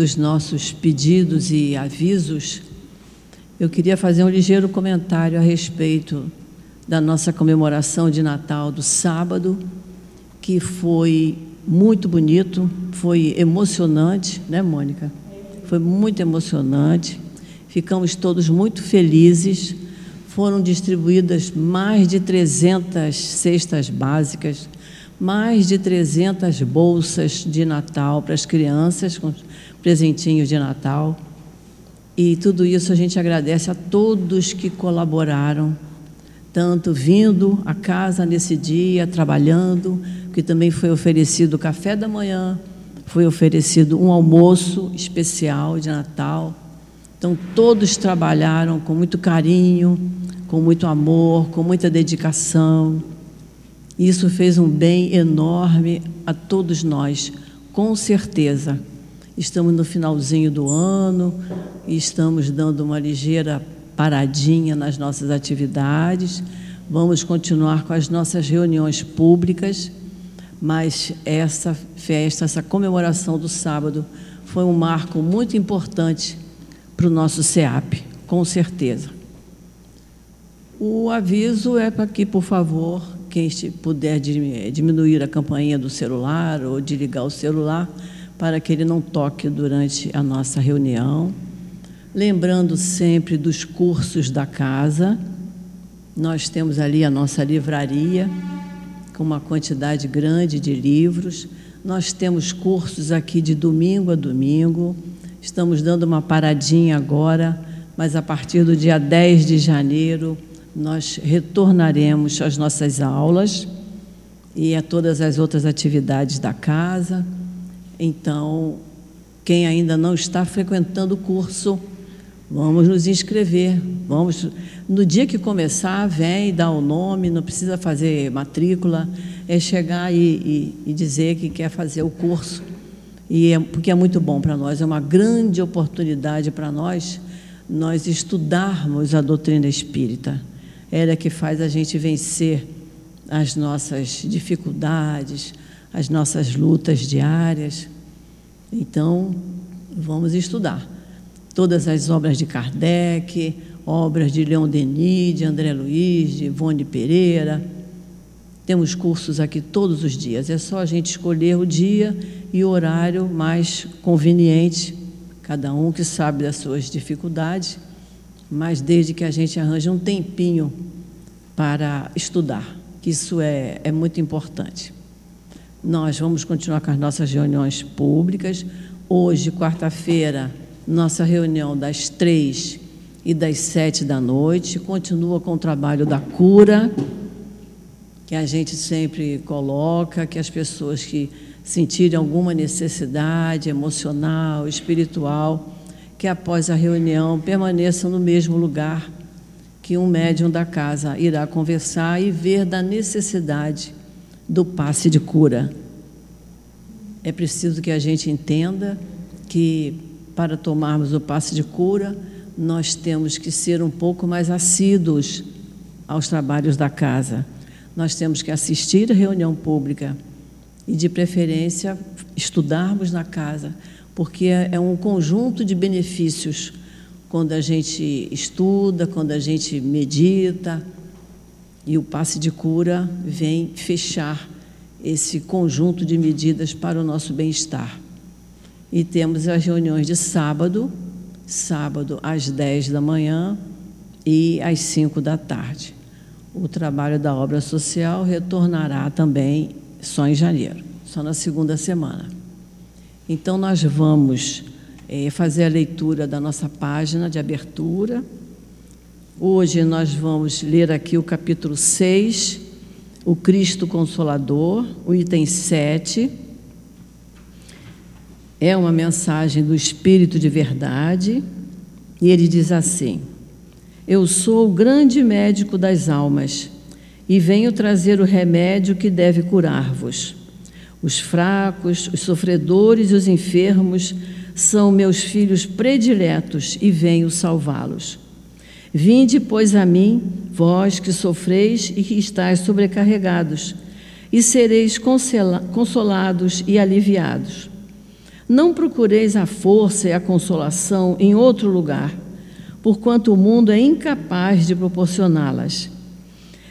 dos nossos pedidos e avisos, eu queria fazer um ligeiro comentário a respeito da nossa comemoração de Natal do sábado, que foi muito bonito, foi emocionante, né, Mônica? Foi muito emocionante. Ficamos todos muito felizes. Foram distribuídas mais de 300 cestas básicas, mais de 300 bolsas de Natal para as crianças, com presentinhos de Natal. E tudo isso a gente agradece a todos que colaboraram, tanto vindo à casa nesse dia, trabalhando, que também foi oferecido café da manhã, foi oferecido um almoço especial de Natal. Então, todos trabalharam com muito carinho, com muito amor, com muita dedicação. Isso fez um bem enorme a todos nós, com certeza. Estamos no finalzinho do ano e estamos dando uma ligeira paradinha nas nossas atividades. Vamos continuar com as nossas reuniões públicas, mas essa festa, essa comemoração do sábado foi um marco muito importante para o nosso SEAP, com certeza. O aviso é para que, por favor, quem puder diminuir a campainha do celular ou desligar o celular para que ele não toque durante a nossa reunião. Lembrando sempre dos cursos da casa. Nós temos ali a nossa livraria com uma quantidade grande de livros. Nós temos cursos aqui de domingo a domingo. Estamos dando uma paradinha agora, mas a partir do dia 10 de janeiro nós retornaremos às nossas aulas e a todas as outras atividades da casa. Então, quem ainda não está frequentando o curso, vamos nos inscrever. Vamos, no dia que começar, vem dá o nome, não precisa fazer matrícula, é chegar e, e, e dizer que quer fazer o curso. E é, porque é muito bom para nós, é uma grande oportunidade para nós, nós estudarmos a doutrina espírita ela é que faz a gente vencer as nossas dificuldades, as nossas lutas diárias. Então, vamos estudar todas as obras de Kardec, obras de Leon Denis, de André Luiz, de Ivone Pereira. Temos cursos aqui todos os dias. É só a gente escolher o dia e o horário mais conveniente, cada um que sabe das suas dificuldades mas desde que a gente arranje um tempinho para estudar, que isso é, é muito importante. Nós vamos continuar com as nossas reuniões públicas. Hoje, quarta-feira, nossa reunião das três e das sete da noite. Continua com o trabalho da cura, que a gente sempre coloca, que as pessoas que sentirem alguma necessidade emocional, espiritual, que após a reunião permaneçam no mesmo lugar, que um médium da casa irá conversar e ver da necessidade do passe de cura. É preciso que a gente entenda que para tomarmos o passe de cura, nós temos que ser um pouco mais assíduos aos trabalhos da casa. Nós temos que assistir a reunião pública e, de preferência, estudarmos na casa, porque é, um conjunto de benefícios quando a gente estuda, quando a gente medita, e o passe de cura vem fechar esse conjunto de medidas para o nosso bem-estar. E temos as reuniões de sábado, sábado às 10 da manhã e às 5 da tarde. O trabalho da obra social retornará também só em janeiro, só na segunda semana. Então, nós vamos é, fazer a leitura da nossa página de abertura. Hoje nós vamos ler aqui o capítulo 6, o Cristo Consolador, o item 7. É uma mensagem do Espírito de Verdade, e ele diz assim: Eu sou o grande médico das almas e venho trazer o remédio que deve curar-vos. Os fracos, os sofredores e os enfermos são meus filhos prediletos e venho salvá-los. Vinde, pois, a mim, vós que sofreis e que estáis sobrecarregados, e sereis consolados e aliviados. Não procureis a força e a consolação em outro lugar, porquanto o mundo é incapaz de proporcioná-las.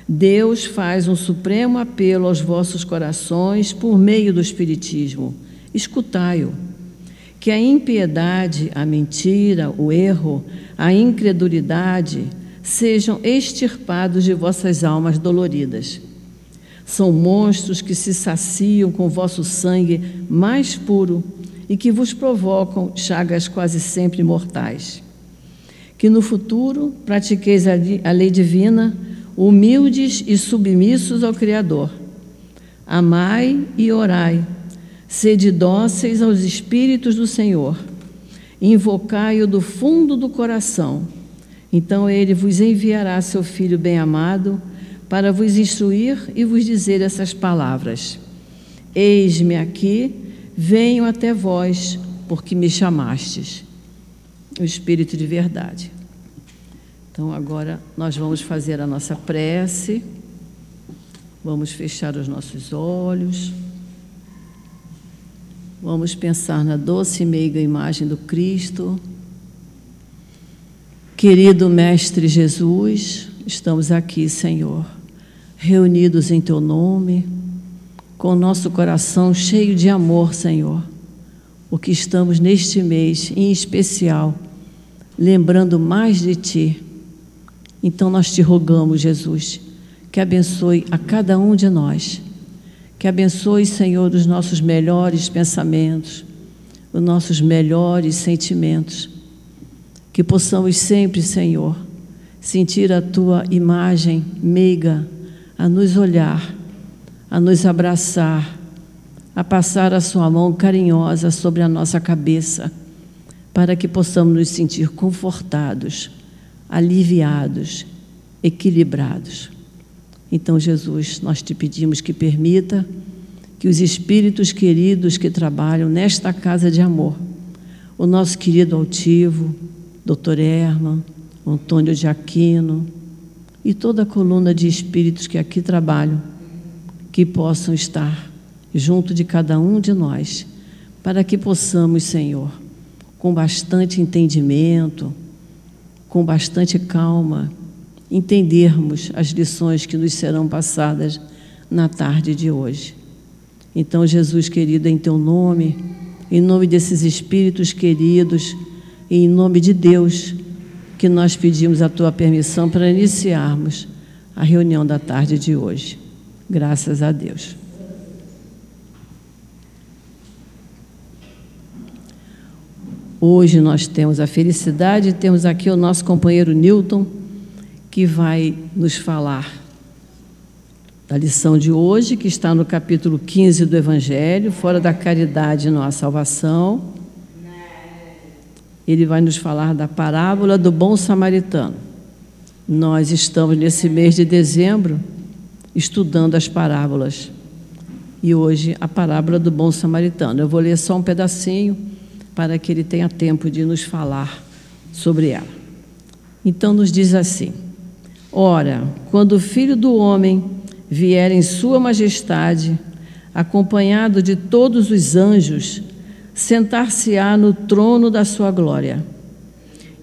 Deus faz um supremo apelo aos vossos corações por meio do Espiritismo. Escutai-o. Que a impiedade, a mentira, o erro, a incredulidade sejam extirpados de vossas almas doloridas. São monstros que se saciam com vosso sangue mais puro e que vos provocam chagas quase sempre mortais. Que no futuro pratiqueis a lei divina humildes e submissos ao Criador. Amai e orai, sede dóceis aos Espíritos do Senhor, invocai-o do fundo do coração. Então ele vos enviará seu Filho bem-amado para vos instruir e vos dizer essas palavras: Eis-me aqui, venho até vós, porque me chamastes. O Espírito de verdade. Então, agora nós vamos fazer a nossa prece, vamos fechar os nossos olhos, vamos pensar na doce e meiga imagem do Cristo. Querido Mestre Jesus, estamos aqui, Senhor, reunidos em Teu nome, com o nosso coração cheio de amor, Senhor, porque estamos neste mês, em especial, lembrando mais de Ti. Então nós te rogamos, Jesus, que abençoe a cada um de nós, que abençoe, Senhor, os nossos melhores pensamentos, os nossos melhores sentimentos, que possamos sempre, Senhor, sentir a tua imagem meiga a nos olhar, a nos abraçar, a passar a sua mão carinhosa sobre a nossa cabeça, para que possamos nos sentir confortados aliviados, equilibrados. Então, Jesus, nós te pedimos que permita que os espíritos queridos que trabalham nesta casa de amor, o nosso querido altivo, Dr. Herman, Antônio de Aquino e toda a coluna de espíritos que aqui trabalham, que possam estar junto de cada um de nós, para que possamos, Senhor, com bastante entendimento, com bastante calma, entendermos as lições que nos serão passadas na tarde de hoje. Então, Jesus querido, em teu nome, em nome desses espíritos queridos e em nome de Deus, que nós pedimos a tua permissão para iniciarmos a reunião da tarde de hoje. Graças a Deus. Hoje nós temos a felicidade, temos aqui o nosso companheiro Newton, que vai nos falar da lição de hoje, que está no capítulo 15 do Evangelho, fora da caridade não há salvação. Ele vai nos falar da parábola do bom samaritano. Nós estamos nesse mês de dezembro estudando as parábolas. E hoje a parábola do bom samaritano. Eu vou ler só um pedacinho para que ele tenha tempo de nos falar sobre ela. Então, nos diz assim: Ora, quando o filho do homem vier em Sua Majestade, acompanhado de todos os anjos, sentar-se-á no trono da Sua glória.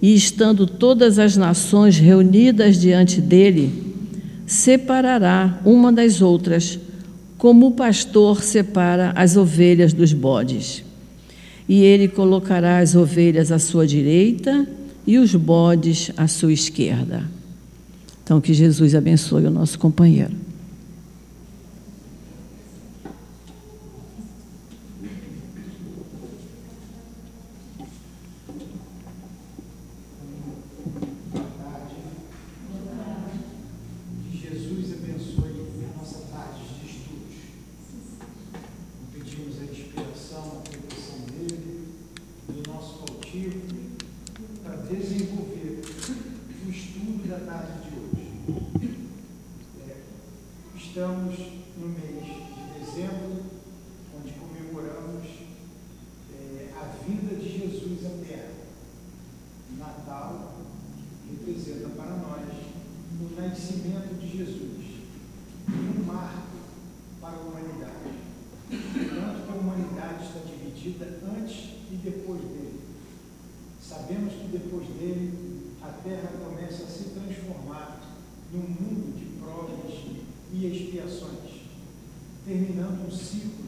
E estando todas as nações reunidas diante dele, separará uma das outras, como o pastor separa as ovelhas dos bodes e ele colocará as ovelhas à sua direita e os bodes à sua esquerda. Então, que Jesus abençoe o nosso companheiro. Dividida antes e depois dele. Sabemos que depois dele a terra começa a se transformar num mundo de provas e expiações, terminando um ciclo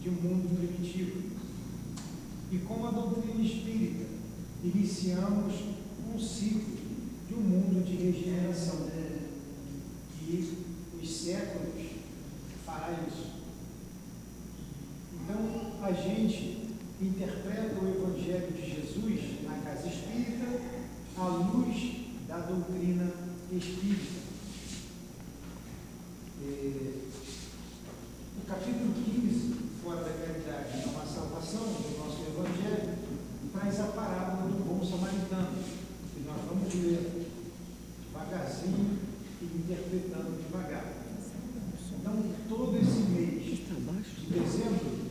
de um mundo primitivo. E com a doutrina espírita, iniciamos um ciclo de regeneração. E os séculos fará isso. Então, a gente interpreta o Evangelho de Jesus na casa espírita à luz da doutrina espírita. o capítulo 15, fora da caridade, não há salvação, do nosso Evangelho, traz a parábola do bom samaritano, que nós vamos ler devagarzinho e interpretando devagar. Então, todo esse mês de dezembro,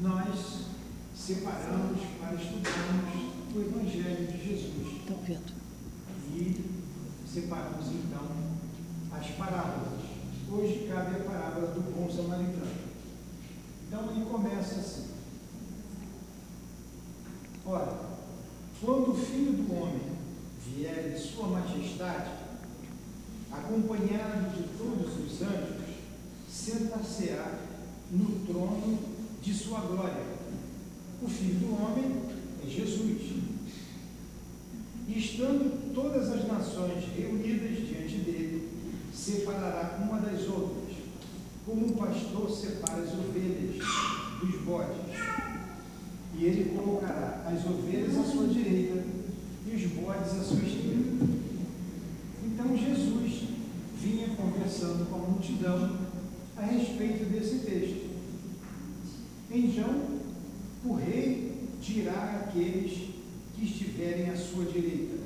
nós separamos para estudarmos o Evangelho de Jesus. Estou vendo. E separamos então as parábolas. Hoje cabe a parábola do bom samaritano. Então ele começa assim. Ora, quando o filho do homem vier de sua majestade, acompanhado de todos os anjos, sentar-se-á no trono de sua glória. O filho do homem é Jesus. E estando todas as nações reunidas diante dele, separará uma das outras, como um pastor separa as ovelhas dos bodes. E ele colocará as ovelhas à sua direita e os bodes à sua esquerda. Então Jesus vinha conversando com a multidão a respeito desse texto. Então, o rei dirá àqueles que estiverem à sua direita.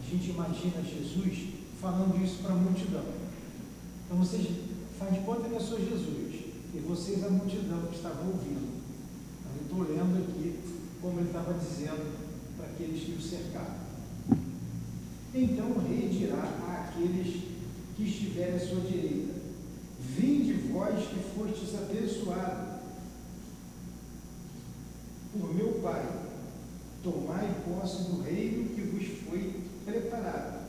A gente imagina Jesus falando isso para a multidão. Então vocês de conta que eu sou Jesus e vocês a multidão que estavam ouvindo. Eu estou lendo aqui como ele estava dizendo para aqueles que o cercaram. Então o rei dirá àqueles que estiverem à sua direita: Vinde vós que fostes abençoados por meu Pai, tomai posse do reino que vos foi preparado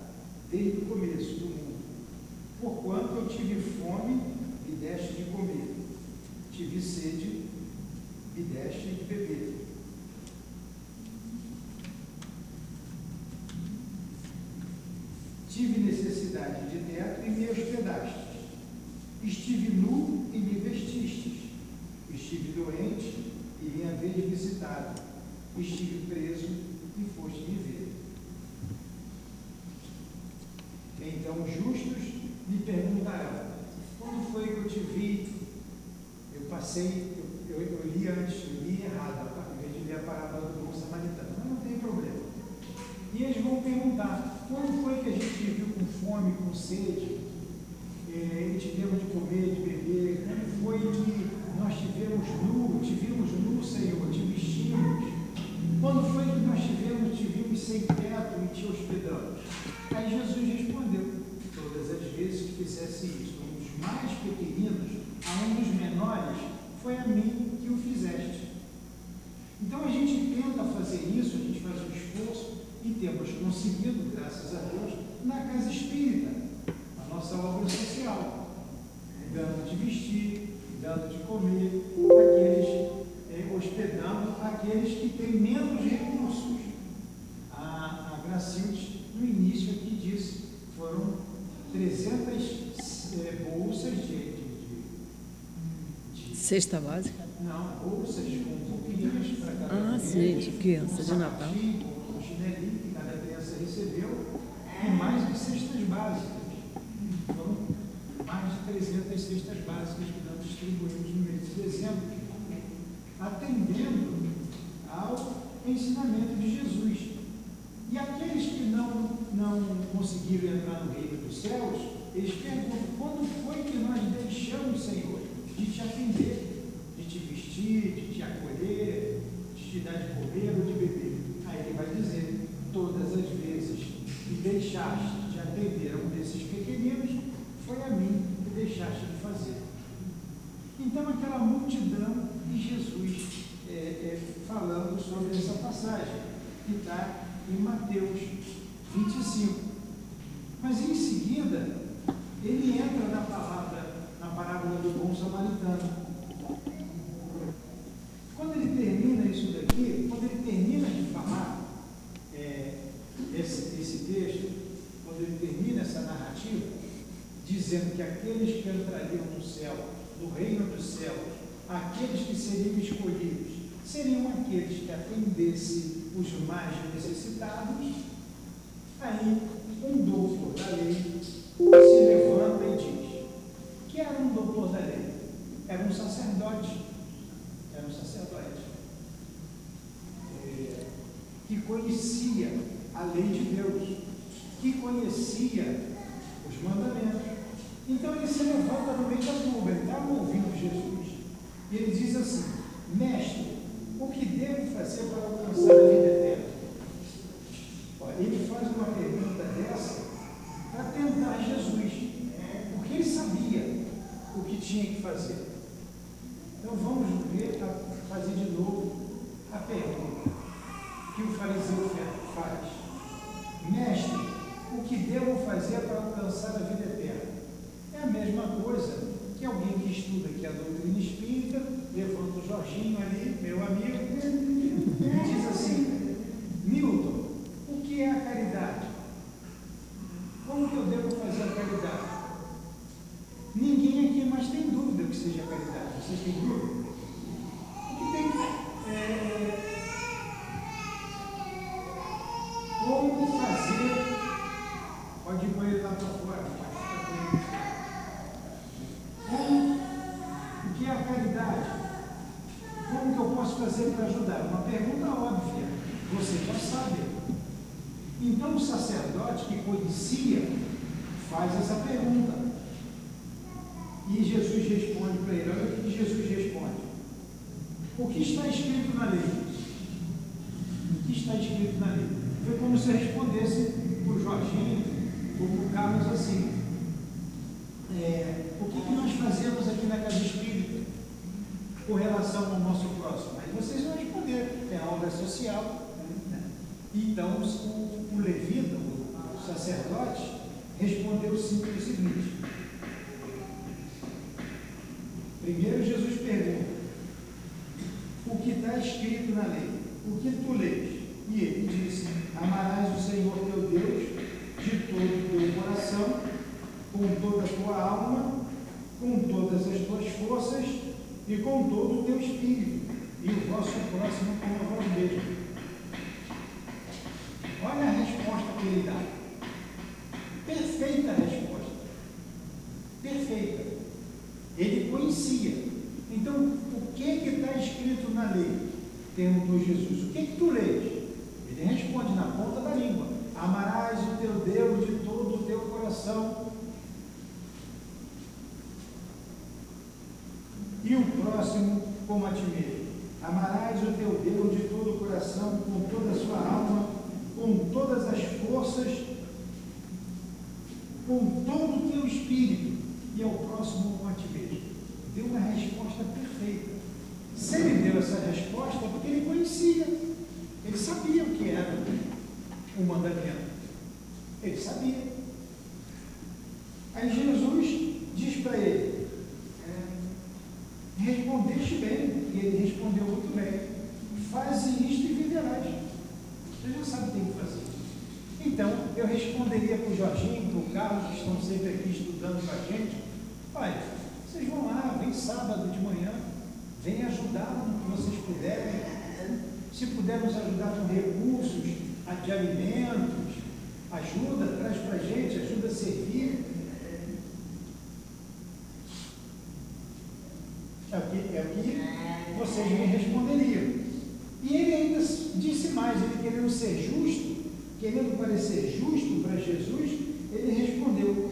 desde o começo do mundo. Porquanto eu tive fome e deste de comer, tive sede e deste de beber. Tive necessidade de teto e me hospedastes. Estive nu e me vestistes. Estive doente e me haveis visitado. Estive preso e foste me ver. Então justos me perguntarão: quando foi que eu te vi? Eu passei, eu, eu, eu li antes, eu li errado, em vez de ler a parábola do bom samaritano, mas não tem problema. E eles vão perguntar: quando foi que a gente viu com fome, com sede, eh, e tivemos de comer, de beber? Quando foi que nós tivemos nu, te vimos nu, Senhor, te vestimos? Quando foi que nós tivemos, te vimos sem teto e te hospedamos? Aí Jesus respondeu: todas as vezes que fizesse isso, um dos mais pequeninos, a um dos menores, foi a mim que o fizeste. Então a gente tenta fazer isso, a gente faz um esforço e temos conseguido, graças a Deus, na casa espírita, obra social, dando de vestir, dando de comer, aqueles, eh, hospedando aqueles que têm menos recursos. A, a Gracilde, no início aqui disse, foram 300 eh, bolsas de, de, de, Cesta básica? não, bolsas com roupinhas para cada Ah, criança, sim, de criança, um de Natal. Um chinelinho que cada criança recebeu, e mais de cestas básicas. Foram mais de 300 cestas básicas que nós distribuímos no mês de dezembro, atendendo ao ensinamento de Jesus. E aqueles que não, não conseguiram entrar no reino dos céus, eles perguntam: quando foi que nós deixamos, Senhor, de te atender, de te vestir, de te acolher, de te dar de comer ou de beber? Aí ele vai dizer: todas as vezes que deixaste de atender a um desses pequeninos, aí um doutor da lei se levanta e diz: que era um doutor da lei? Era um sacerdote. Era um sacerdote. É, que conhecia a lei de Deus, que conhecia os mandamentos. Então ele se levanta no meio da turma, ele estava ouvindo Jesus, e ele diz assim: Então o, o levita, o sacerdote, respondeu simplesmente: o seguinte. Primeiro Jesus pergunta, o que está escrito na lei? O que tu lês? E ele disse, amarás o Senhor teu Deus de todo o teu coração, com toda a tua alma, com todas as tuas forças e com todo o teu espírito, e o vosso próximo como a vós mesmo. Perfeita resposta. Perfeita. Ele conhecia. Então, o que que está escrito na lei? Perguntou Jesus. O que que tu lês? Ele responde na ponta da língua. Amarás o teu Deus de todo o teu coração, Espírito e é ao próximo vocês me responderiam. E ele ainda disse mais, ele querendo ser justo, querendo parecer justo para Jesus, ele respondeu: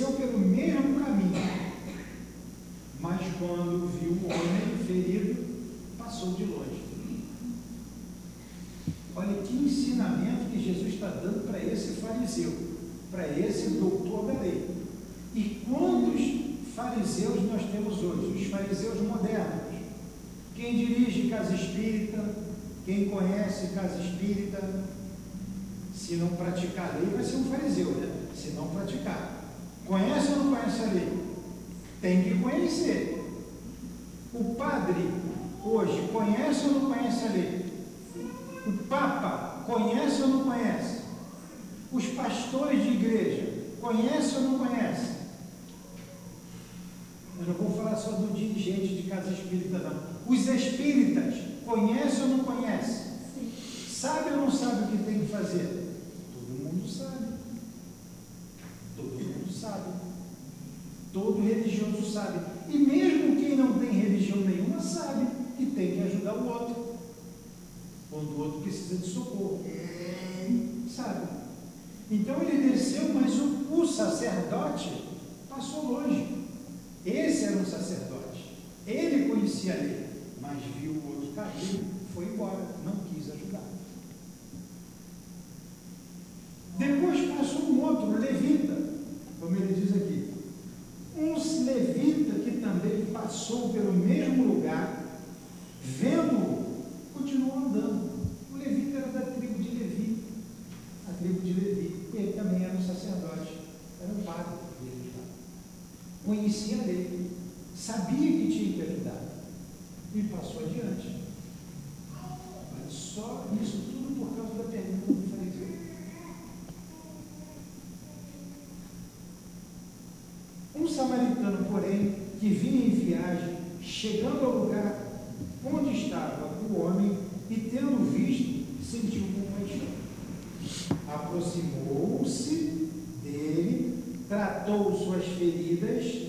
desceu pelo mesmo caminho, mas quando viu o homem ferido, passou de longe. Olha que ensinamento que Jesus está dando para esse fariseu, para esse doutor da lei. E quantos fariseus nós temos hoje? Os fariseus modernos. Quem dirige casa espírita, quem conhece casa espírita, se não praticar a lei, vai ser um fariseu, né? Se não praticar. Conhece ou não conhece a lei? Tem que conhecer. O padre, hoje, conhece ou não conhece a lei? O Papa, conhece ou não conhece? Os pastores de igreja, conhece ou não conhece? Eu não vou falar só do dirigente de casa espírita, não. Os espíritas, conhece ou não conhece? Sabe ou não sabe o que tem que fazer? Todo mundo sabe. Sabe. Todo religioso sabe. E mesmo quem não tem religião nenhuma sabe que tem que ajudar o outro. Quando o outro precisa de socorro. Sabe? Então ele desceu, mas o, o sacerdote passou longe. Esse era um sacerdote. Ele conhecia a lei, mas viu o outro cair, foi embora, não quis ajudar. Depois passou um outro, levita, como ele diz aqui. Um levita que também passou pelo mesmo lugar, vendo, continuou andando. O levita era da tribo de Levi, a tribo de Levi. E ele também era um sacerdote, era um padre conhecia a lei, sabia que tinha que ajudar e passou adiante. Mas só isso tudo por causa da pergunta do fariseu. Um samaritano, porém, que vinha em viagem, chegando ao lugar onde estava o homem e tendo visto, sentiu compaixão. Aproximou-se dele tratou suas feridas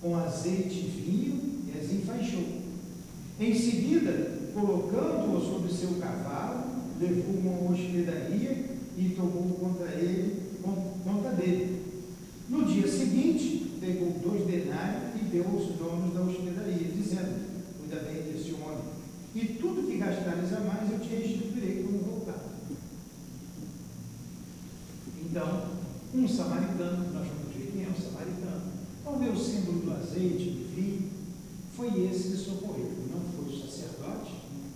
com azeite e vinho e as enfaixou. Em seguida, colocando-o sobre seu cavalo, levou-o a uma hospedaria e tomou contra ele, conta dele. No dia seguinte, denários e deu aos donos da hospedaria, dizendo: Cuida bem desse homem, e tudo que gastares a mais eu te restituirei quando voltar. Então, um samaritano, nós vamos ver quem é o samaritano. Ao ver o símbolo do azeite, do vinho, foi esse que socorreu. Não foi o sacerdote,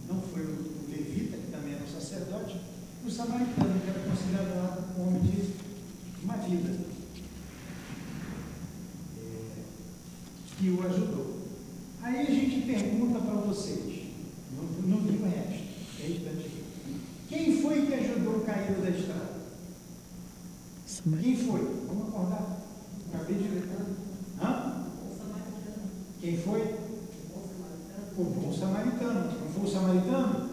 não foi o levita, que também era um sacerdote, o samaritano, que era considerado um homem de uma vida, é, que o ajudou. Aí a gente pergunta para vocês, no, no livro resto, quem foi que ajudou o caído da estrada? Quem foi? Vamos acordar. Acabei de ler. Hã? Quem foi? O bom samaritano. Não foi o samaritano?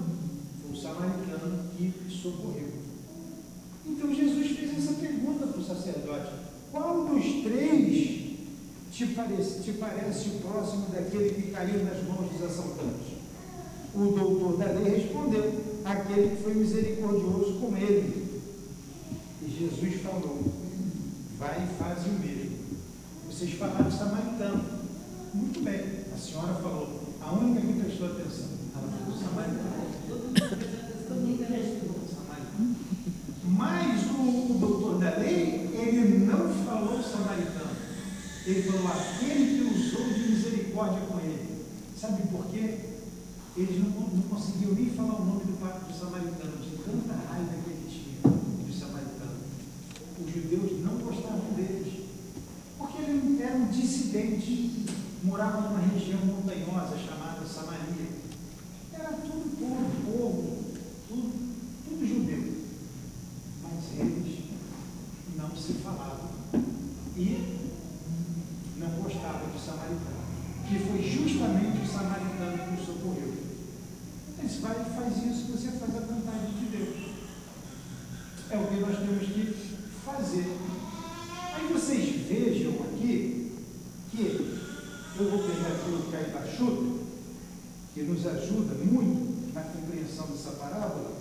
Foi o samaritano que socorreu. Então Jesus fez essa pergunta para o sacerdote: qual dos três te parece, te parece próximo daquele que caiu nas mãos dos assaltantes? O doutor da lei respondeu: aquele que foi misericordioso com ele. Jesus falou: vai e faz o mesmo. Vocês falaram samaritano. Muito bem, a senhora falou: a única prestou atenção. Ela falou do samaritano. Mas o, o doutor da lei, ele não falou samaritano. Ele falou aquele que usou de misericórdia com ele. Sabe por quê? Eles não, não conseguiam nem falar o nome do, do samaritano, de tanta raiva que ele tinha dos samaritanos. Os judeus não gostavam deles, porque ele era um dissidente, morava numa região montanhosa chamada Samaria. Era tudo povo, povo, tudo, tudo judeu. Mas eles não se falavam e não gostavam de samaritano, que foi justamente o samaritano que o socorreu. Esse vai faz isso, você faz a vontade de Deus. É o que nós temos que fazer. Aí vocês vejam aqui que eu vou pegar aqui o Caibachuto, que nos ajuda muito na compreensão dessa parábola,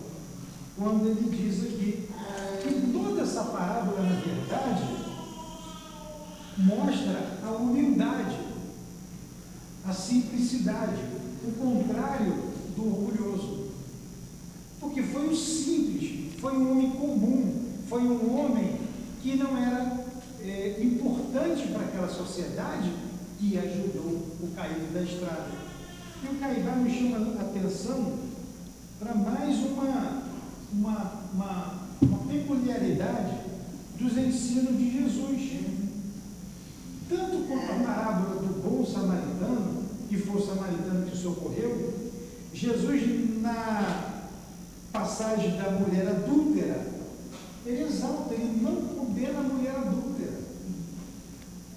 quando ele diz aqui que toda essa parábola, na verdade, mostra a humildade, a simplicidade, o contrário do orgulhoso. Porque foi um simples, foi um homem comum, foi um homem que não era é, importante para aquela sociedade que ajudou o caído da estrada. E o Caibá me chama a atenção para mais uma, uma, uma, uma peculiaridade dos ensinos de Jesus. Tanto quanto a parábola do bom samaritano, que foi o samaritano que socorreu, Jesus, na passagem da mulher adúltera, ele exalta, ele não condena a mulher adúltera.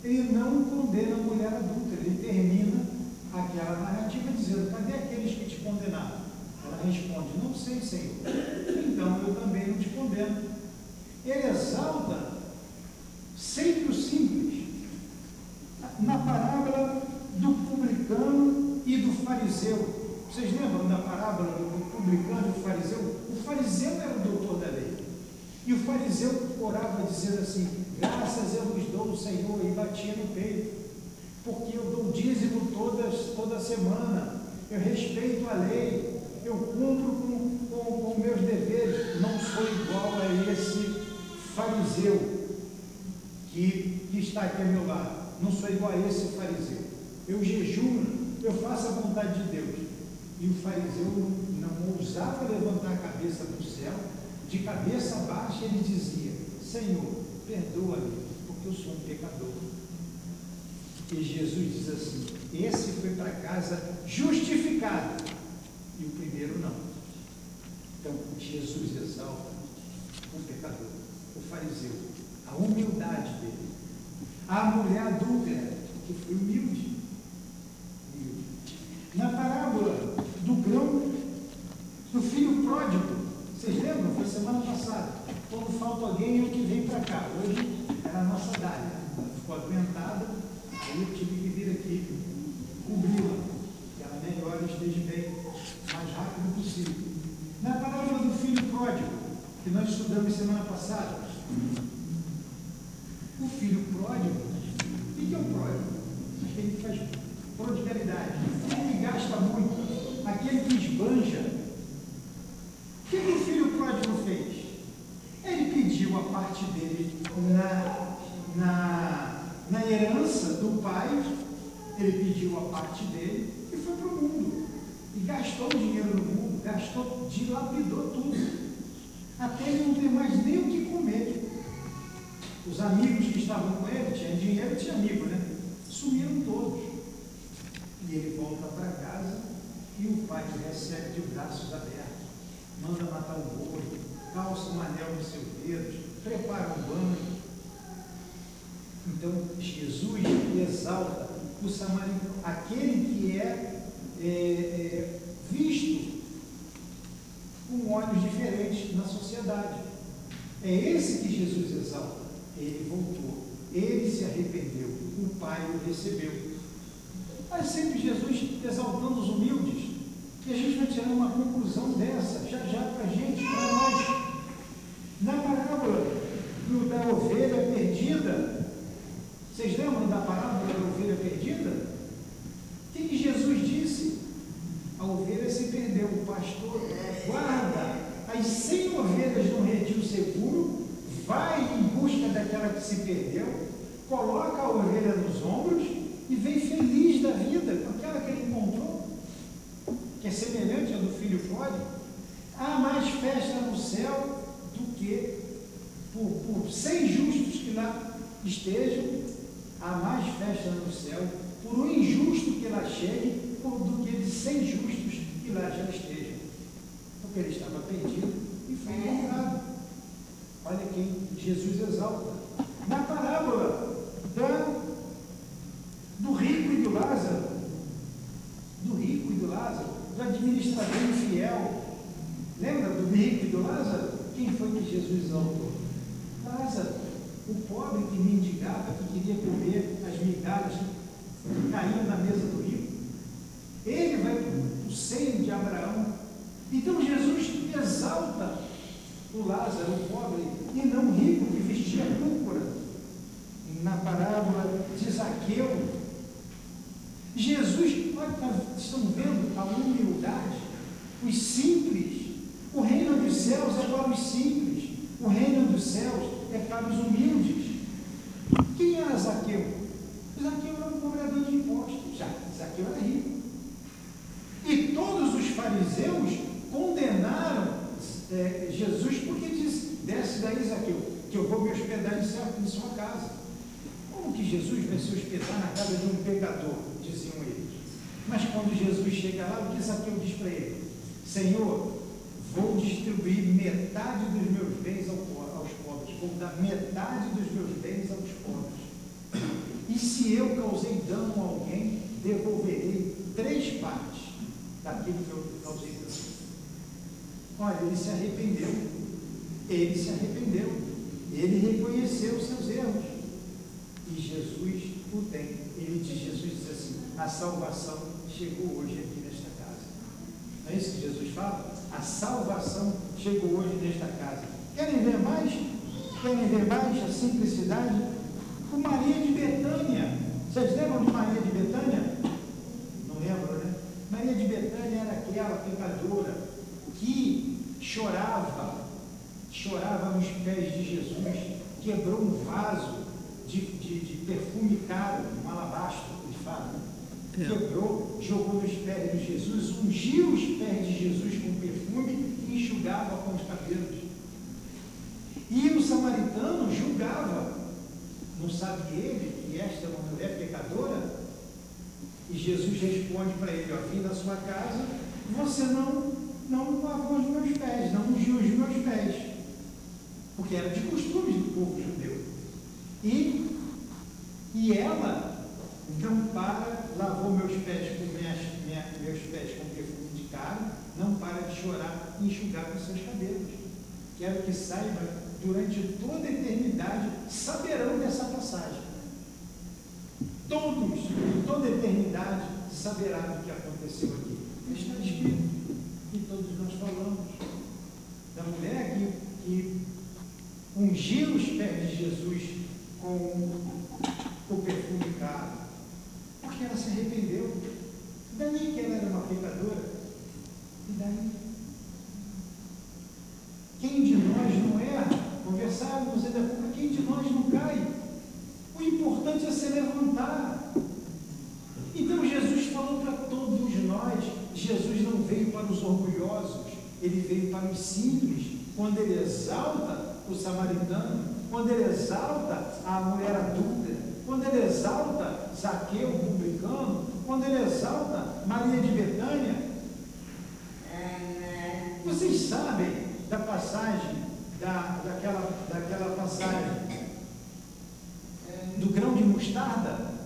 Ele não condena a mulher adúltera, ele termina aquela narrativa dizendo: cadê aqueles que te condenaram? Ela responde: não sei, Senhor. Então eu também não te condeno. Ele exalta sempre o simples. Na parábola do publicano e do fariseu, vocês lembram da parábola do publicano e do fariseu? O fariseu era o doutor da lei. E o fariseu orava dizendo assim: Graças eu vos dou, Senhor, e batia no peito, porque eu dou dízimo todas, toda semana, eu respeito a lei, eu cumpro com, com, com meus deveres. Não sou igual a esse fariseu que, que está aqui ao meu lado. Não sou igual a esse fariseu. Eu jejuo, eu faço a vontade de Deus. E o fariseu não ousava levantar a cabeça para o céu, de cabeça baixa ele dizia: Senhor, perdoa-me, porque eu sou um pecador. E Jesus diz assim: Esse foi para casa justificado, e o primeiro não. Então, Jesus exalta o pecador, o fariseu, a humildade dele. A mulher adúltera, que foi humilde. Na parábola do grão, do filho pródigo. Vocês lembram? Foi semana passada. Quando falta alguém, eu que vem para cá. Hoje era a nossa Dália. Ela ficou aguentada, aí eu tive que vir aqui cobri-la. Que ela melhor esteja bem, mais rápido possível. Na parábola do filho pródigo, que nós estudamos semana passada, o filho pródigo, o que é o pródigo? Aquele que faz prodigalidade, aquele que gasta muito, aquele que esbanja. O que, que o filho pródigo fez? Ele pediu a parte dele na, na, na herança do pai, ele pediu a parte dele e foi para o mundo. E gastou dinheiro no mundo, gastou, dilapidou tudo. Até ele não ter mais nem o que comer. Os amigos que estavam com ele, tinha dinheiro, tinha amigo, né? Sumiram todos. E ele volta para casa e o pai recebe de braços abertos, manda matar o boi, calça um anel nos seus dedos, prepara um banho. Então Jesus exalta o samaritano, aquele que é, é, é visto com olhos diferentes na sociedade. É esse que Jesus exalta. Ele voltou, ele se arrependeu, o Pai o recebeu. Mas sempre Jesus exaltando os humildes. E a gente vai tirar uma conclusão dessa, já já para a gente, para nós. Na parábola do, da ovelha perdida, vocês lembram da parábola da ovelha perdida? O que, que Jesus disse? pastor guarda as 100 ovelhas no redil seguro, vai em busca daquela que se perdeu, coloca a ovelha nos ombros e vem feliz da vida com aquela que ele encontrou, que é semelhante pródigo. Há mais festa no céu do que por, por 100 justos que lá estejam, há mais festa no céu por um injusto que lá chegue do que de 100 justos que lá já estejam. Porque ele estava perdido e foi encontrado. Olha quem Jesus exalta. Na parábola da, do rico e do Lázaro, do rico e do Lázaro, do administrador infiel. Lembra do rico e do Lázaro? Quem Jesus exaltou? Lázaro, o pobre que mendigava, que queria comer as migalhas que caíam na mesa do rico. Ele vai para o seio de Abraão. Então Jesus exalta o Lázaro, o pobre, e não o rico que vestia púrpura. Na parábola de Zaqueu. Jesus, olha, tá, estão vendo a humildade, os simples. O reino dos céus é para os simples. O reino dos céus é para os humildes. Quem era Zaqueu? Zaqueu era um cobrador de impostos. Já, Zaqueu era rico. E todos os fariseus condenaram é, Jesus porque disse: desce daí, Zaqueu, que eu vou me hospedar em, em sua casa. Como que Jesus vai se hospedar na casa de um pecador? Diziam eles. Mas quando Jesus chega lá, o que Zaqueu diz para ele? Senhor, vou distribuir metade dos meus bens aos pobres, vou dar metade dos meus bens aos pobres. E se eu causei dano a alguém, devolverei três partes daquilo que eu causei dano. Olha, ele se arrependeu. Ele se arrependeu. Ele reconheceu os seus erros. E Jesus o tem. Ele diz, Jesus diz assim, a salvação chegou hoje aqui nesta casa. Não é isso que Jesus fala? A salvação chegou hoje nesta casa. Querem ver mais? Querem ver mais a simplicidade? Com Maria de Betânia. Vocês lembram de Maria de Betânia? Não lembram, né? Maria de Betânia era aquela pecadora que chorava, chorava nos pés de Jesus, quebrou um vaso de, de, de perfume caro, um alabastro, ele fala. É. Quebrou, jogou nos pés de Jesus, ungiu os pés de Jesus com perfume e enxugava com os cabelos. E o samaritano julgava, não sabe ele que esta é uma mulher pecadora? E Jesus responde para ele, ó, vim na sua casa, você não, não lavou os meus pés, não ungiu os meus pés. Porque era de costume do povo judeu. E, e ela não para, lavou meus pés com minhas, minha, meus pés com perfume de carne, não para de chorar e enxugar com seus cabelos. Quero que saiba, durante toda a eternidade, saberão dessa passagem. Todos, em toda a eternidade, saberá do que aconteceu aqui. Está escrito. E todos nós falamos da mulher que, que ungiu os pés de Jesus com o perfume caro, porque ela se arrependeu. Daí que ela era uma pecadora. E daí? Quem de nós não erra? Conversávamos ainda pouco, quem de nós cai? O importante é se levantar. Então Jesus falou para todos nós: Jesus não veio para os orgulhosos, ele veio para os simples. Quando ele exalta o samaritano, quando ele exalta a mulher adulta, quando ele exalta Zaqueu, o publicano, quando ele exalta Maria de Betânia. Vocês sabem da passagem, da, daquela, daquela passagem do grão de mostarda,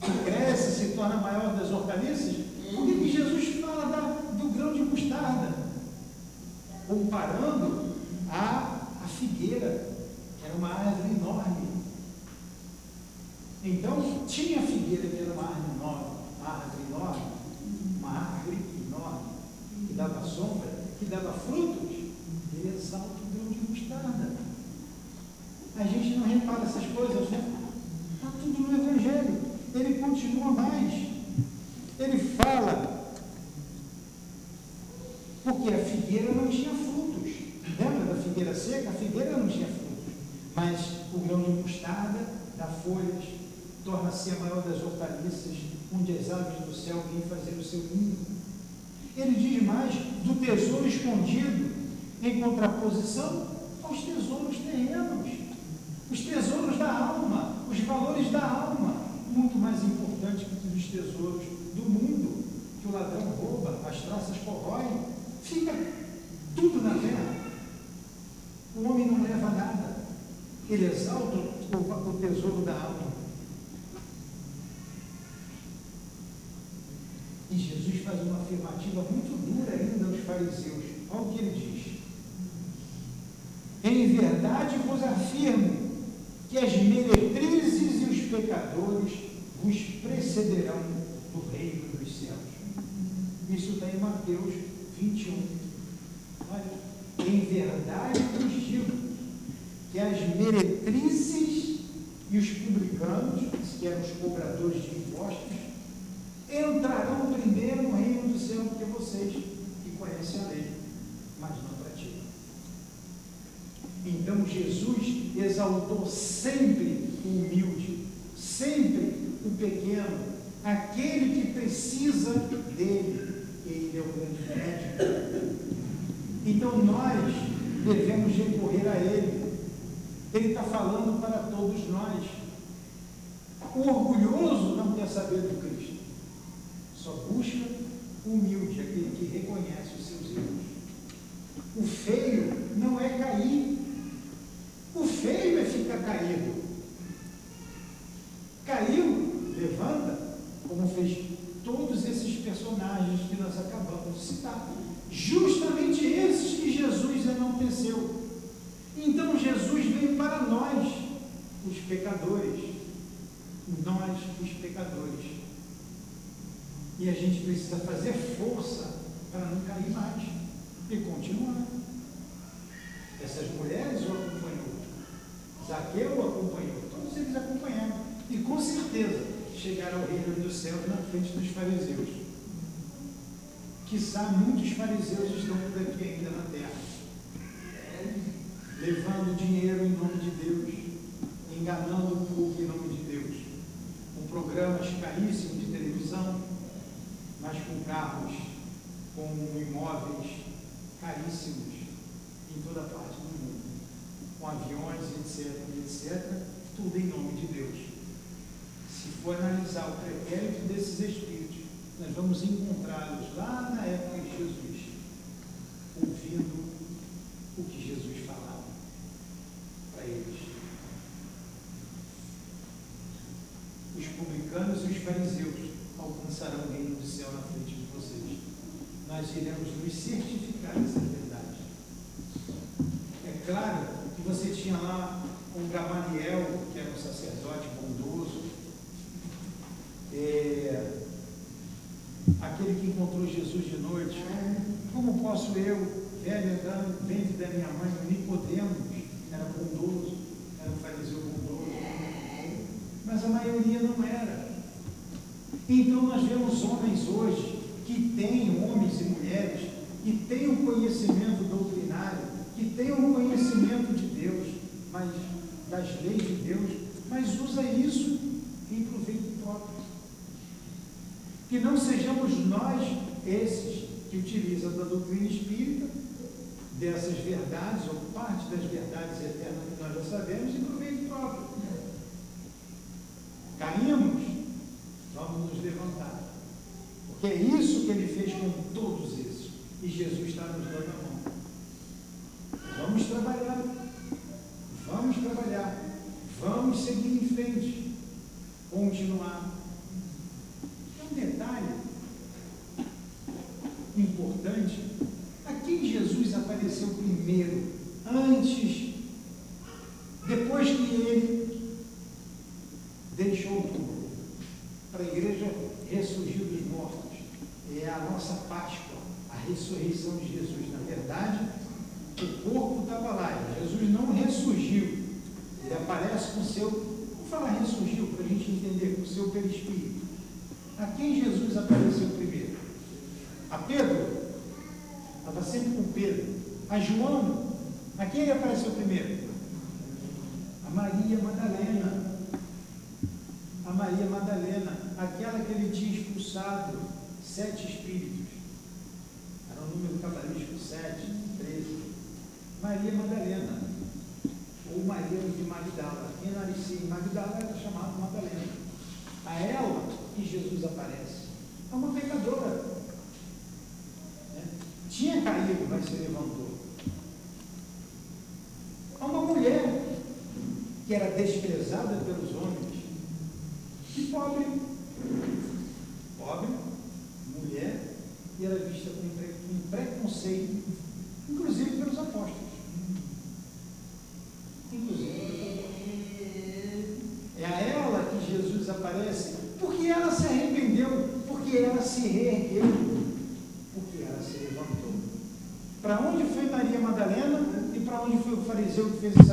que cresce, se torna maior das hortaliças, por que, que Jesus fala da, do grão de mostarda? Comparando a, a figueira, que era uma árvore enorme. Então, tinha a figueira, que era uma árvore enorme, uma árvore enorme, uma árvore enorme, que dava sombra, que dava frutos, ele exalta o grão de mostarda. A gente não repara essas coisas, né? Está tudo no Evangelho. Ele continua mais. Ele fala Porque a figueira não tinha frutos. Lembra da figueira seca? A figueira não tinha frutos. Mas o grão de mostarda dá folhas, torna-se a maior das hortaliças, onde as aves do céu vêm fazer o seu ninho. Ele diz mais do tesouro escondido, em contraposição aos tesouros terrenos, os tesouros da alma, os valores da alma, muito mais importante que os tesouros do mundo, que o ladrão rouba, as traças corroem, fica tudo na terra. O homem não leva nada, ele exalta o tesouro da alma. E Jesus faz uma afirmativa muito dura ainda aos fariseus. Olha o que ele diz. Em verdade vos afirmo que as meretrizes e os pecadores vos precederão do reino dos céus. Isso está em Mateus 21. Olha, em verdade vos digo que as meretrizes e os publicanos, que eram os cobradores de impostos, entrarão primeiro no reino do céu do que vocês, que conhecem a lei, mas não. Então Jesus exaltou sempre o humilde, sempre o pequeno, aquele que precisa dele. Ele é o grande médico. Então nós devemos recorrer a ele. Ele está falando para todos nós. O orgulhoso não quer saber do Cristo. Só busca o humilde, aquele que reconhece os seus erros. O feio não é cair. O feio é ficar caído. Caiu, levanta, como fez todos esses personagens que nós acabamos de citar. Justamente esses que Jesus enalteceu. Então Jesus veio para nós, os pecadores. Nós, os pecadores. E a gente precisa fazer força para não cair mais e continuar. Essas mulheres o acompanhou. Zaqueu o acompanhou. Todos eles acompanharam. E com certeza chegaram ao reino dos céus na frente dos fariseus. Quizá muitos fariseus estão por aqui ainda na terra, levando dinheiro em nome de Deus, enganando o povo em nome de Deus, com programas caríssimos de televisão, mas com carros, com imóveis caríssimos em toda parte do mundo, com aviões, etc, etc, tudo em nome de Deus. Se for analisar o pretérito desses espíritos, nós vamos encontrá-los lá na época de Jesus, ouvindo o que Jesus falava para eles. Os publicanos e os fariseus alcançarão o reino do céu na frente de vocês. Nós iremos nos certificar dessa verdade. É claro que você tinha lá um Gamaliel, que era um sacerdote bondoso, é, aquele que encontrou Jesus de noite. Como posso eu, velho, andando, mãe, Nicodemos, era bondoso, era um fariseu bondoso, mas a maioria não era. Então nós vemos homens hoje que têm, homens e mulheres, que têm um conhecimento doutrinário, que têm um conhecimento de Deus, mas das leis de Deus, mas usa isso em proveito próprio. Que não sejamos nós esses que utilizam da doutrina espírita, dessas verdades, ou parte das verdades eternas que nós já sabemos, em proveito próprio. Caímos, vamos nos levantar. Porque é isso que ele fez com todos esses. E Jesus está nos dando Brasil fez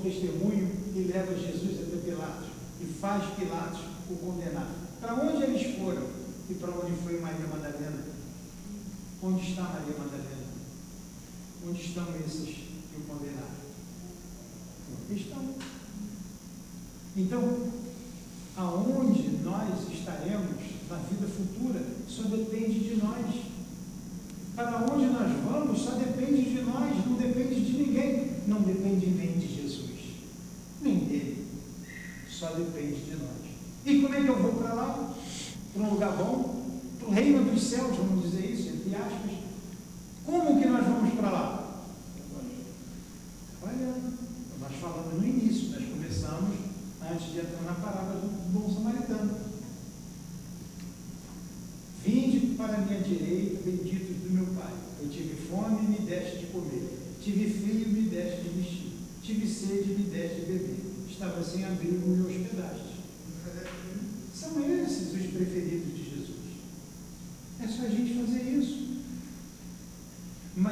testemunho e leva Jesus até Pilatos e faz Pilatos o condenar. Para onde eles foram e para onde foi Maria Madalena? Onde está Maria Madalena? Onde estão esses que o condenaram? Onde estão? Então, aonde nós estaremos na vida futura só depende de nós. Para onde nós vamos só depende de nós, não depende de ninguém, não depende nem de Jesus. Gabão, para o reino dos céus, vamos dizer.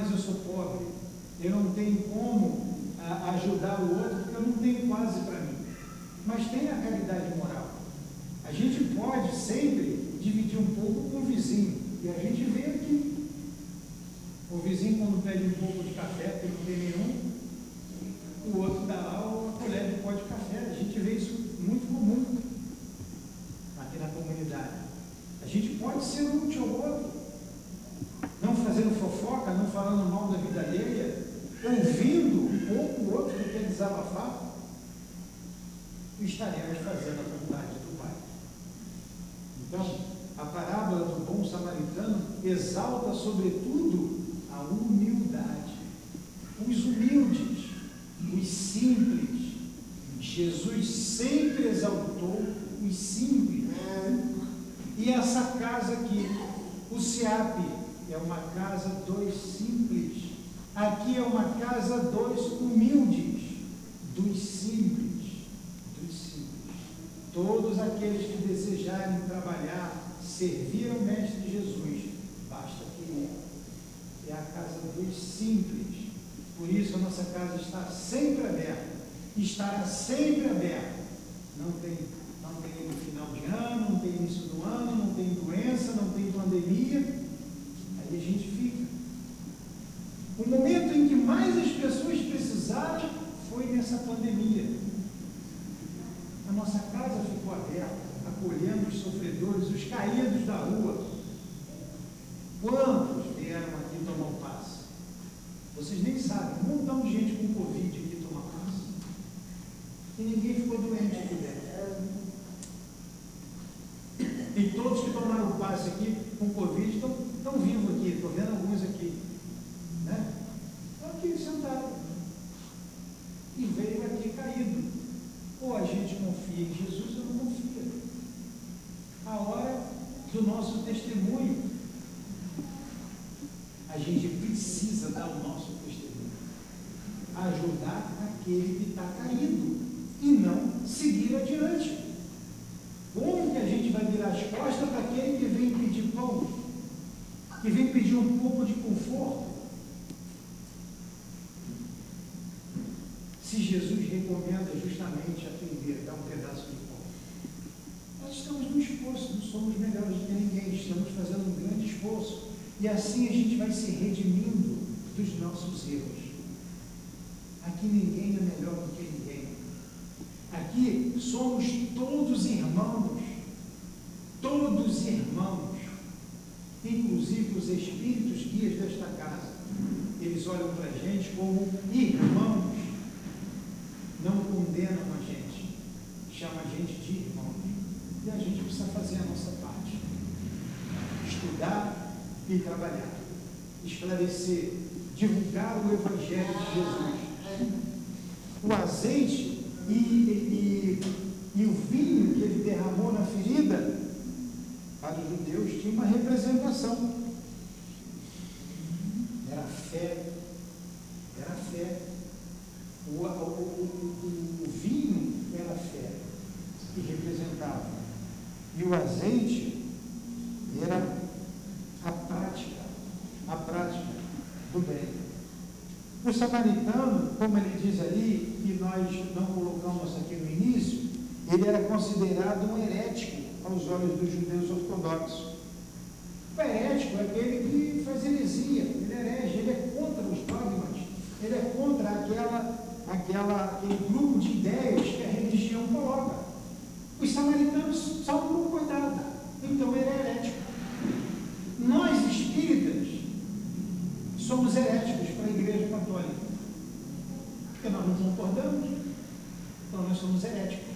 mas eu sou pobre, eu não tenho como ajudar o outro, porque eu não tenho quase para mim. Mas tem a caridade moral. A gente pode sempre dividir um pouco com o vizinho. E a gente vê aqui. O vizinho, quando pede um pouco de café, porque não tem nenhum, estaremos fazendo a vontade do Pai. Então, a parábola do bom samaritano exalta, sobretudo, same recomenda justamente atender, dar um pedaço de pão. Nós estamos no esforço, não somos melhores do que ninguém, estamos fazendo um grande esforço. E assim a gente vai se redimindo dos nossos erros. Aqui ninguém é melhor do que ninguém. Aqui somos todos irmãos. Todos irmãos. Inclusive os espíritos guias desta casa. Eles olham para a gente como irmãos. Não condenam a gente. Chamam a gente de irmãos. E a gente precisa fazer a nossa parte. Estudar e trabalhar. Esclarecer. Divulgar o Evangelho de Jesus o azeite e, e, e, o vinho que ele derramou na ferida, para os judeus tinha uma representação. Era fé. Era fé. O, o, o, o vinho era fé que representava. E o azeite era a prática, a prática do bem. O samaritano, como ele diz ali, e nós não colocamos aqui no início, ele era considerado um herético aos olhos dos judeus ortodoxos. O herético é aquele que faz heresia, ele herege, ele é contra os dogmas, ele é contra aquela, aquela, aquele grupo de ideias que a religião coloca. Os samaritanos são um cuidado, então ele é herético. Nós espíritas somos heréticos para a Igreja Católica. Porque nós não concordamos, então nós somos heréticos.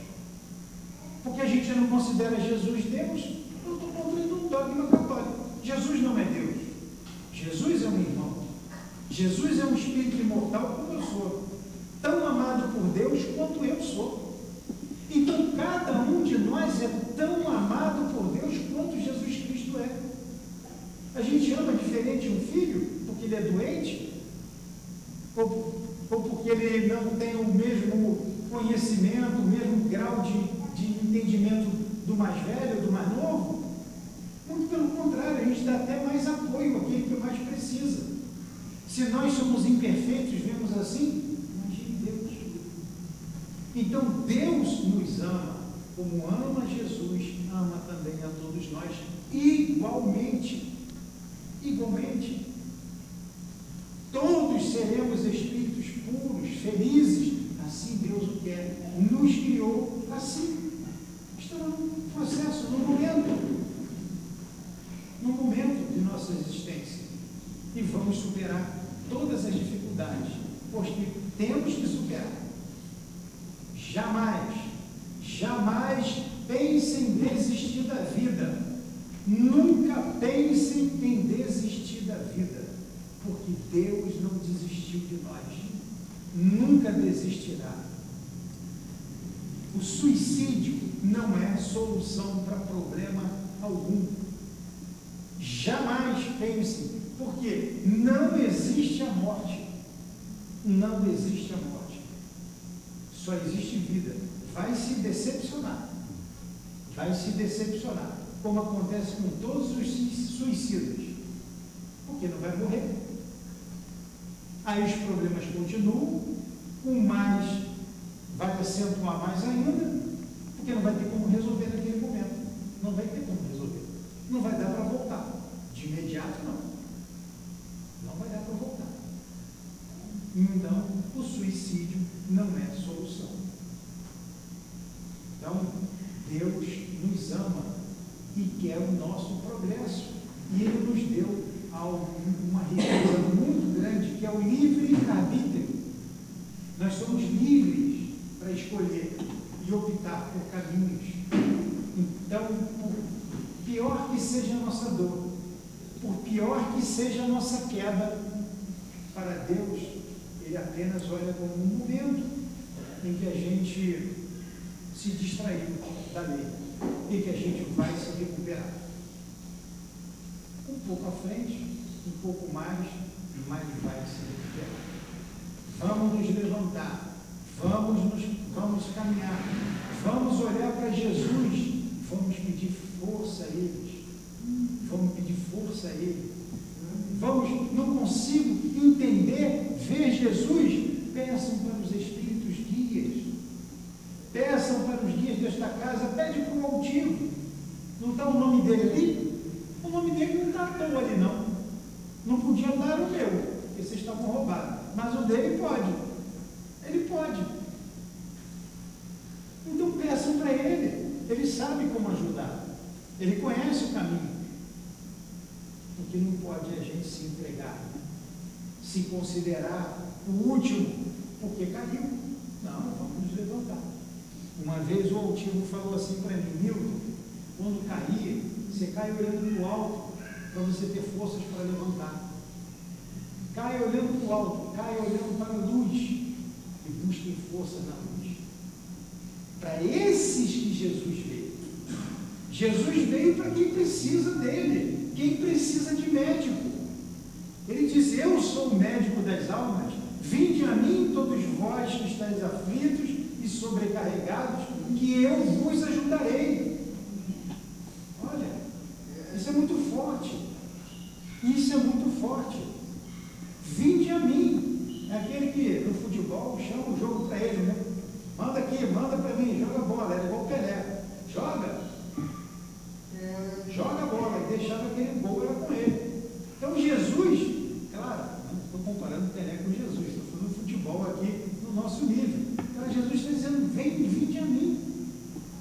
Porque a gente não considera Jesus Deus, eu estou cumprindo um dogma católico. Jesus não é Deus. Jesus é um irmão. Jesus é um espírito imortal como eu sou. Tão amado por Deus quanto eu sou. Então cada um de nós é tão amado por Deus quanto Jesus Cristo é. A gente ama diferente um filho porque ele é doente, ou, ou porque ele não tem o mesmo conhecimento, o mesmo grau de, mais velho, do mais novo. Muito pelo contrário, a gente dá até mais apoio àquele que mais precisa. Se nós somos imperfeitos, vemos assim, imagine Deus. Então Deus nos ama, como ama Jesus, ama também a todos nós, igualmente. Igualmente. Todos seremos espíritos puros, felizes. Assim Deus o quer. Nos criou assim. Processo, num momento. Num momento de nossa existência. E vamos superar todas as dificuldades. Porque temos que superar. Jamais, jamais pense em desistir da vida. Nunca pense em desistir da vida porque Deus não desistiu de nós, nunca desistirá. O suicídio não é solução para problema algum. Jamais pense, porque não existe a morte. Não existe a morte. Só existe vida. Vai se decepcionar. Vai se decepcionar. Como acontece com todos os suicidas. Porque não vai morrer. Aí os problemas continuam, o mais vai acentuar mais ainda, porque não vai ter como resolver naquele momento. Não vai ter como resolver. Não vai dar para voltar. De imediato, não. Não vai dar para voltar. Então, o suicídio não é solução. Então, Deus nos ama e quer o nosso progresso. E Ele nos deu uma riqueza muito grande, que é o livre-arbítrio. Nós somos livres para escolher e optar por caminhos. Então, por pior que seja a nossa dor, por pior que seja a nossa queda, para Deus, Ele apenas olha como um momento em que a gente se distraiu da lei e que a gente vai se recuperar um pouco à frente, um pouco mais, mas vai se recuperar. vamos nos levantar, vamos, nos, vamos caminhar, vamos olhar para Jesus, vamos pedir força a eles, vamos pedir força a Ele. Vamos, não consigo entender, ver Jesus, peçam para os Espíritos guias, peçam para os guias desta casa, pede para o altivo. Não está o nome dele ali? O nome dele não está à toa ali, não. Não podia dar o meu, porque vocês estavam roubados. Mas o dele pode. Ele pode. Então peçam para ele. Ele sabe como ajudar. Ele conhece o caminho. O que não pode é a gente se entregar, se considerar o último, porque caiu. Não, vamos nos levantar. Uma vez o altivo falou assim para mim, Milton, quando cair, você cai olhando para o alto, para você ter forças para levantar. Cai olhando para o alto, cai olhando para a luz e busquem força na luz. Para esses que Jesus veio. Jesus veio para quem precisa dele, quem precisa de médico. Ele diz: Eu sou o médico das almas, vinde a mim todos vós que estáis aflitos e sobrecarregados, que eu vos ajudarei. Olha, isso é muito forte. Isso é muito forte. Vinde a mim. É aquele que no futebol chama o jogo para ele, né? Manda aqui, manda para mim, joga bola, é igual o Pelé. Joga. Joga a bola e deixava aquele gol era com ele. Então Jesus, claro, não estou comparando o Pelé com Jesus, estou falando futebol aqui no nosso nível. Então Jesus está dizendo, vem, vinde a mim.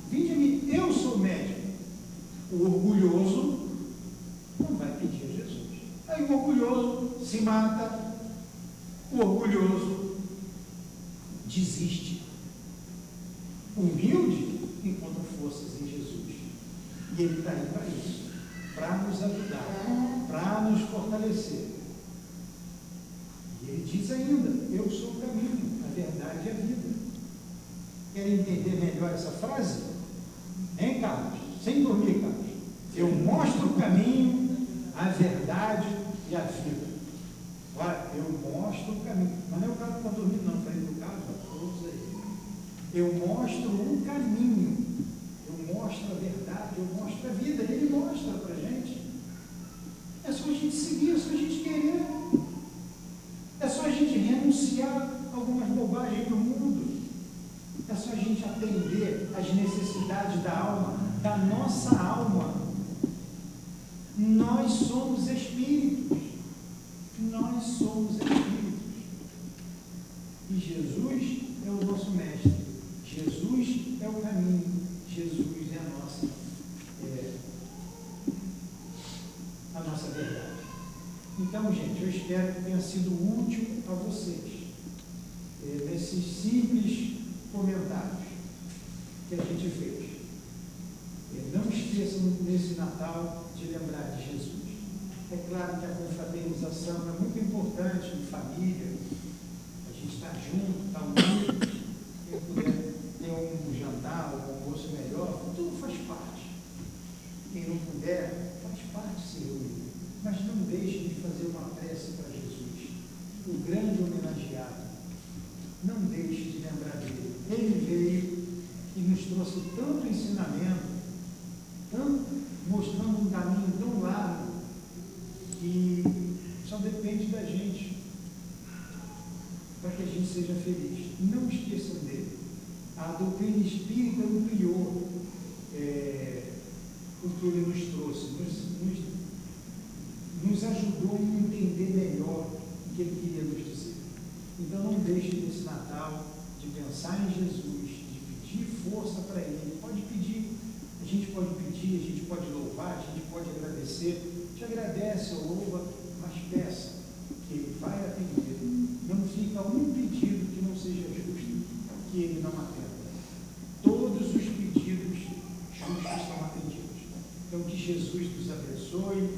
Vinde a mim, eu sou médico. O orgulhoso não vai pedir a Jesus. Aí o orgulhoso se mata, o orgulhoso desiste. O humilde encontra forças em Jesus. E Ele está aí para isso, para nos ajudar, para nos fortalecer. E Ele diz ainda: Eu sou o caminho, a verdade e a vida. Querem entender melhor essa frase? Hein, Carlos? Sem dormir, Carlos. Eu mostro o caminho, a verdade e a vida. Olha, eu mostro o caminho. Mas não é o cara que está dormindo, não. Está indo no carro, todos aí. Eu mostro o caminho. Eu mostro a verdade, eu mostro a vida. Ele mostra para a gente. É só a gente seguir, é só a gente querer. É só a gente renunciar a algumas bobagens do mundo. É só a gente atender às necessidades da alma, da nossa alma. Nós somos espíritos. Nós somos espíritos. E Jesus é o nosso mestre. Jesus é o caminho. Jesus é a nossa, é, a nossa verdade. Então, gente, eu espero que tenha sido útil a vocês. É, nesses simples comentários que a gente fez. É, não esqueçam nesse Natal de lembrar de Jesus. É claro que a confraternização é muito importante em família, a gente está junto, está unido, quem puder ter um jantar, um almoço melhor, tudo faz parte. Quem não puder, faz parte se reunir. Mas não deixe de fazer uma prece para Jesus, o grande homenageado. Não deixe de lembrar dele. Ele veio e nos trouxe tanto ensinamento, tanto, mostrando um caminho tão largo que só depende da gente para que a gente seja feliz. Não esqueçam dele. A doutrina espírita ampliou é, o que ele nos trouxe, nos, nos, nos ajudou a entender melhor o que ele queria nos dizer. Então não deixe nesse Natal de pensar em Jesus, de pedir força para Ele. Pode pedir, a gente pode pedir, a gente pode louvar, a gente Te agradece ou louva, mas peça que Ele vai atender. Não fica um pedido que não seja justo, que Ele não atenda. Todos os pedidos justos são atendidos. Então que Jesus nos abençoe,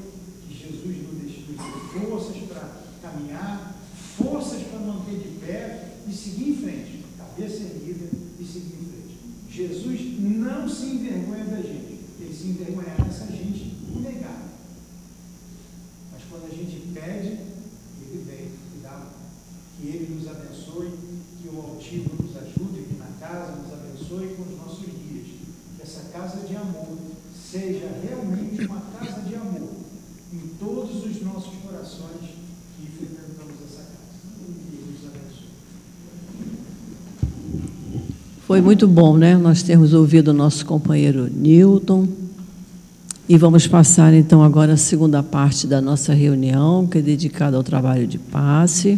que Jesus nos dê forças para caminhar, forças para manter de pé e seguir em frente, cabeça erguida e seguir em frente. Jesus não se envergonha da gente, ele se envergonhará se a gente negar. Mas quando a gente pede, ele vem e dá. Que ele nos abençoe. casa de amor seja realmente uma casa de amor em todos os nossos corações que frequentamos essa casa. Deus abençoe. Foi muito bom, né? Nós termos ouvido o nosso companheiro Newton. E vamos passar então agora a segunda parte da nossa reunião, que é dedicada ao trabalho de passe.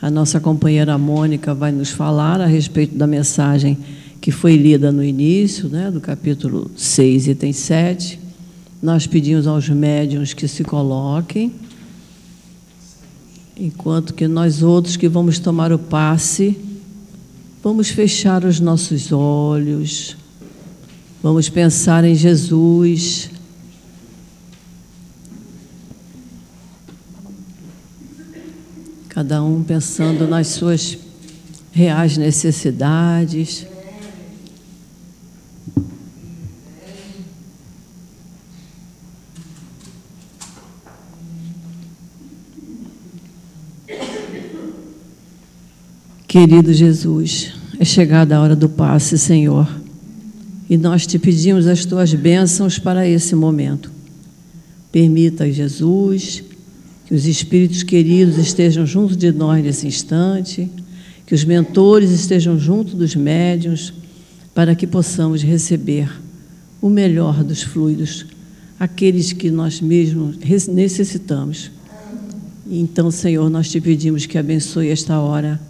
A nossa companheira Mônica vai nos falar a respeito da mensagem que foi lida no início, né, do capítulo 6, item 7. Nós pedimos aos médiuns que se coloquem, enquanto que nós outros que vamos tomar o passe, vamos fechar os nossos olhos, vamos pensar em Jesus cada um pensando nas suas reais necessidades. Querido Jesus, é chegada a hora do passe, Senhor, e nós te pedimos as tuas bênçãos para esse momento. Permita, Jesus, que os espíritos queridos estejam junto de nós nesse instante, que os mentores estejam junto dos médiuns, para que possamos receber o melhor dos fluidos, aqueles que nós mesmos necessitamos. Então, Senhor, nós te pedimos que abençoe esta hora,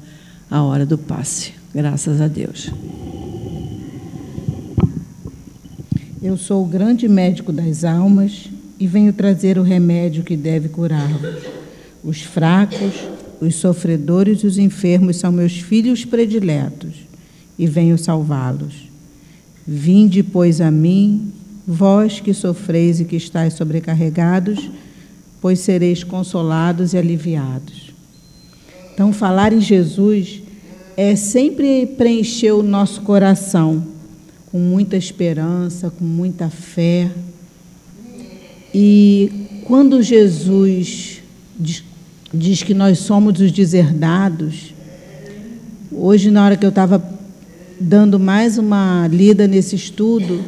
a hora do passe. Graças a Deus. Eu sou o grande médico das almas e venho trazer o remédio que deve curá-los. Os fracos, os sofredores e os enfermos são meus filhos prediletos, e venho salvá-los. Vinde, pois, a mim, vós que sofreis e que estáis sobrecarregados, pois sereis consolados e aliviados. Então, falar em Jesus é sempre preencher o nosso coração com muita esperança, com muita fé e quando Jesus diz, diz que nós somos os deserdados, hoje, na hora que eu estava dando mais uma lida nesse estudo,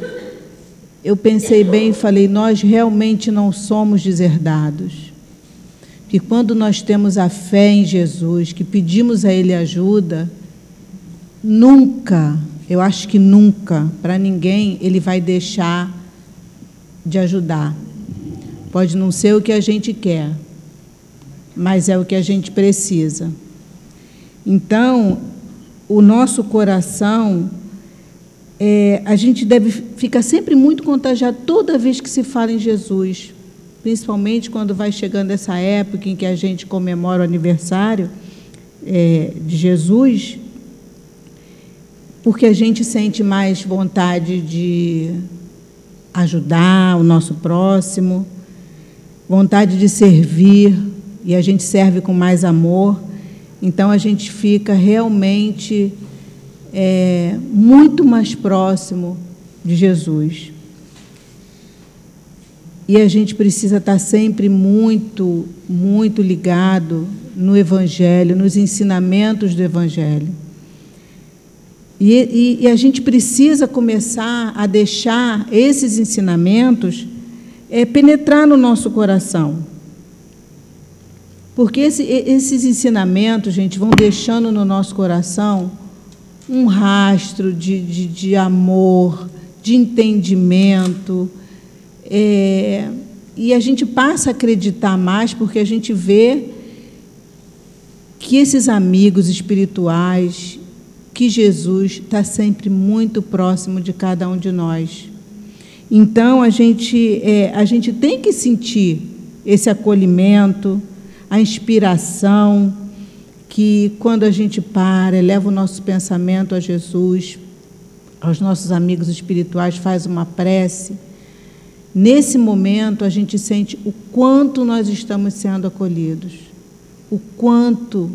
eu pensei bem e falei: nós realmente não somos deserdados. Que quando nós temos a fé em Jesus, que pedimos a Ele ajuda, nunca, eu acho que nunca, para ninguém, Ele vai deixar de ajudar. Pode não ser o que a gente quer, mas é o que a gente precisa. Então, o nosso coração, é, a gente deve ficar sempre muito contagiado toda vez que se fala em Jesus, principalmente quando vai chegando essa época em que a gente comemora o aniversário é, de Jesus, porque a gente sente mais vontade de ajudar o nosso próximo vontade de servir, e a gente serve com mais amor, então a gente fica realmente é, muito mais próximo de Jesus. E a gente precisa estar sempre muito, muito ligado no Evangelho, nos ensinamentos do Evangelho. E, e, e, a gente precisa começar a deixar esses ensinamentos é, penetrar no nosso coração. Porque esse, esses ensinamentos, gente, vão deixando no nosso coração um rastro de, de, de amor, de entendimento. É, e a gente passa a acreditar mais porque a gente vê que esses amigos espirituais, que Jesus está sempre muito próximo de cada um de nós. Então, a gente, é, a gente tem que sentir esse acolhimento, a inspiração, que quando a gente para, eleva o nosso pensamento a Jesus, aos nossos amigos espirituais, faz uma prece, nesse momento a gente sente o quanto nós estamos sendo acolhidos, o quanto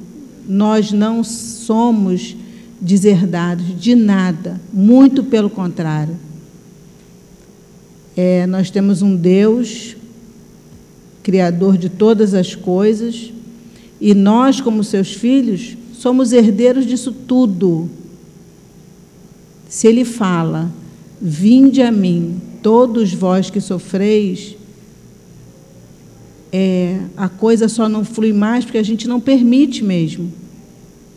nós não somos deserdados de nada, muito pelo contrário. É, nós temos um Deus, Criador de todas as coisas, e nós, como seus filhos, somos herdeiros disso tudo. Se Ele fala Vinde a mim, todos vós que sofreis, é, a coisa só não flui mais porque a gente não permite mesmo.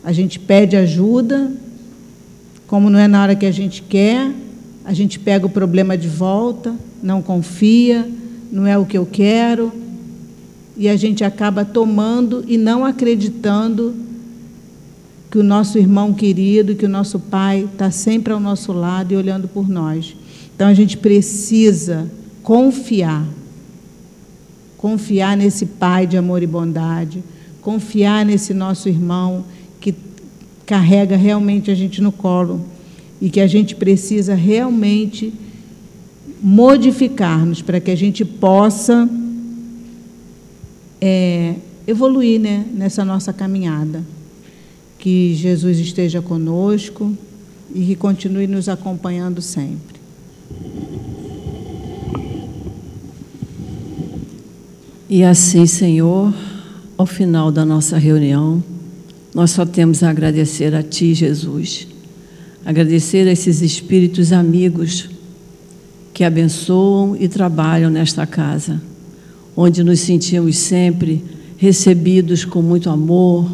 A gente pede ajuda, como não é na hora que a gente quer, a gente pega o problema de volta, não confia, não é o que eu quero, e a gente acaba tomando e não acreditando que o nosso irmão querido, que o nosso pai está sempre ao nosso lado e olhando por nós. Então a gente precisa confiar. Confiar nesse Pai de amor e bondade, confiar nesse nosso irmão carrega realmente a gente no colo e que a gente precisa realmente modificar-nos para que a gente possa é, evoluir né, nessa nossa caminhada. Que Jesus esteja conosco e que continue nos acompanhando sempre. E assim, Senhor, ao final da nossa reunião, nós só temos a agradecer a Ti, Jesus. Agradecer a esses espíritos amigos que abençoam e trabalham nesta casa, onde nos sentimos sempre recebidos com muito amor,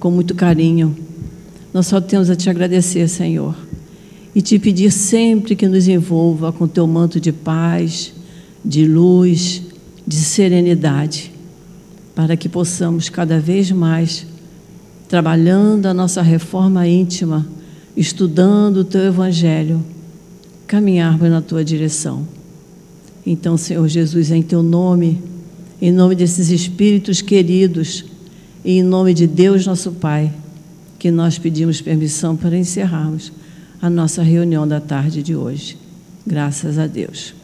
com muito carinho. Nós só temos a te agradecer, Senhor, e te pedir sempre que nos envolva com teu manto de paz, de luz, de serenidade, para que possamos cada vez mais, trabalhando a nossa reforma íntima, estudando o teu Evangelho, caminharmos na tua direção. Então, Senhor Jesus, em teu nome, em nome desses espíritos queridos, e em nome de Deus, nosso Pai, que nós pedimos permissão para encerrarmos a nossa reunião da tarde de hoje. Graças a Deus.